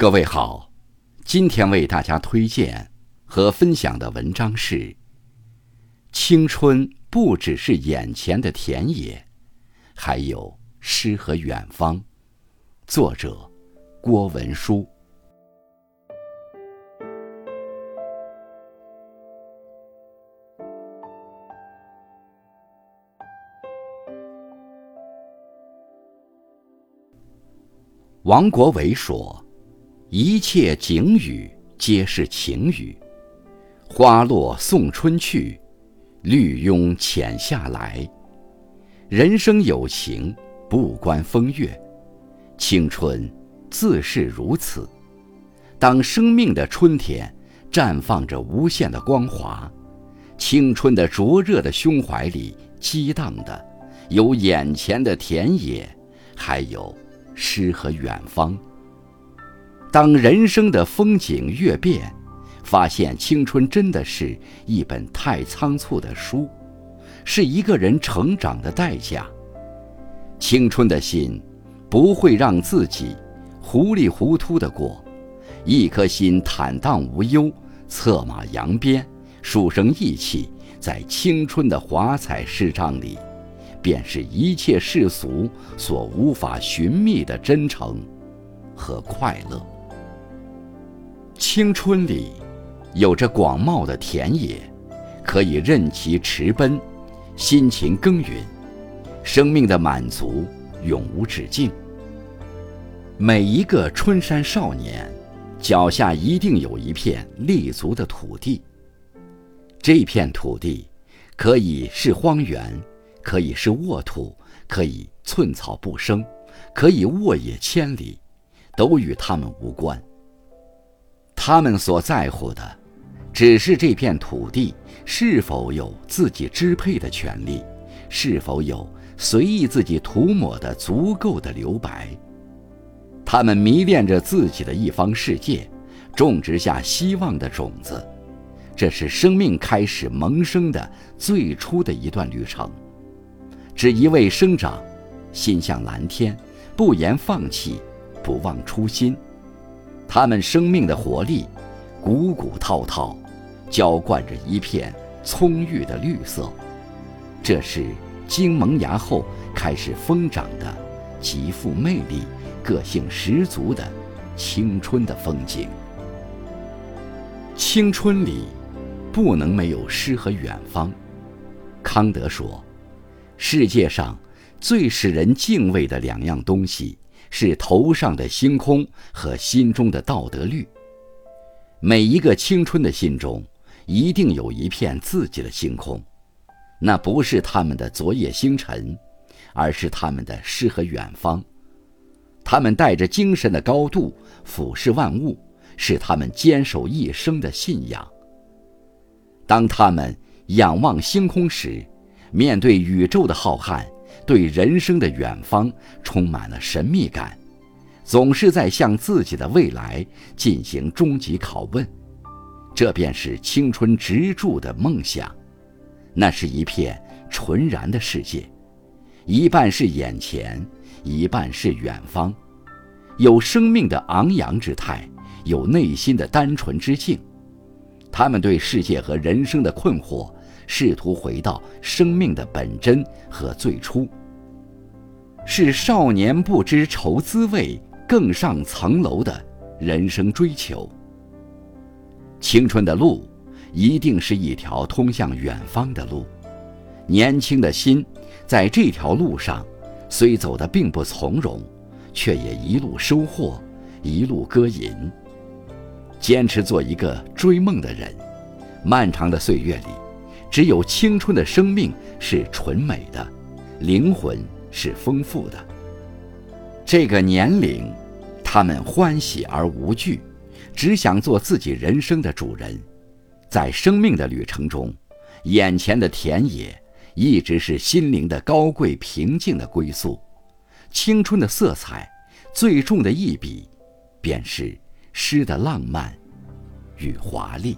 各位好，今天为大家推荐和分享的文章是《青春不只是眼前的田野，还有诗和远方》，作者郭文书。王国维说。一切景语皆是情语，花落送春去，绿拥浅夏来。人生有情，不关风月，青春自是如此。当生命的春天绽放着无限的光华，青春的灼热的胸怀里激荡的，有眼前的田野，还有诗和远方。当人生的风景越变，发现青春真的是一本太仓促的书，是一个人成长的代价。青春的心，不会让自己糊里糊涂的过，一颗心坦荡无忧，策马扬鞭，书生意气，在青春的华彩诗章里，便是一切世俗所无法寻觅的真诚和快乐。青春里，有着广袤的田野，可以任其驰奔，辛勤耕耘，生命的满足永无止境。每一个春山少年，脚下一定有一片立足的土地。这片土地，可以是荒原，可以是沃土，可以寸草不生，可以沃野千里，都与他们无关。他们所在乎的，只是这片土地是否有自己支配的权利，是否有随意自己涂抹的足够的留白。他们迷恋着自己的一方世界，种植下希望的种子。这是生命开始萌生的最初的一段旅程。只一味生长，心向蓝天，不言放弃，不忘初心。他们生命的活力，鼓鼓滔滔，浇灌着一片葱郁的绿色。这是经萌芽后开始疯长的、极富魅力、个性十足的青春的风景。青春里，不能没有诗和远方。康德说：“世界上最使人敬畏的两样东西。”是头上的星空和心中的道德律。每一个青春的心中，一定有一片自己的星空，那不是他们的昨夜星辰，而是他们的诗和远方。他们带着精神的高度俯视万物，是他们坚守一生的信仰。当他们仰望星空时，面对宇宙的浩瀚。对人生的远方充满了神秘感，总是在向自己的未来进行终极拷问。这便是青春植柱的梦想。那是一片纯然的世界，一半是眼前，一半是远方，有生命的昂扬之态，有内心的单纯之境。他们对世界和人生的困惑。试图回到生命的本真和最初，是少年不知愁滋味，更上层楼的人生追求。青春的路，一定是一条通向远方的路。年轻的心，在这条路上，虽走得并不从容，却也一路收获，一路歌吟。坚持做一个追梦的人，漫长的岁月里。只有青春的生命是纯美的，灵魂是丰富的。这个年龄，他们欢喜而无惧，只想做自己人生的主人。在生命的旅程中，眼前的田野一直是心灵的高贵平静的归宿。青春的色彩，最重的一笔，便是诗的浪漫与华丽。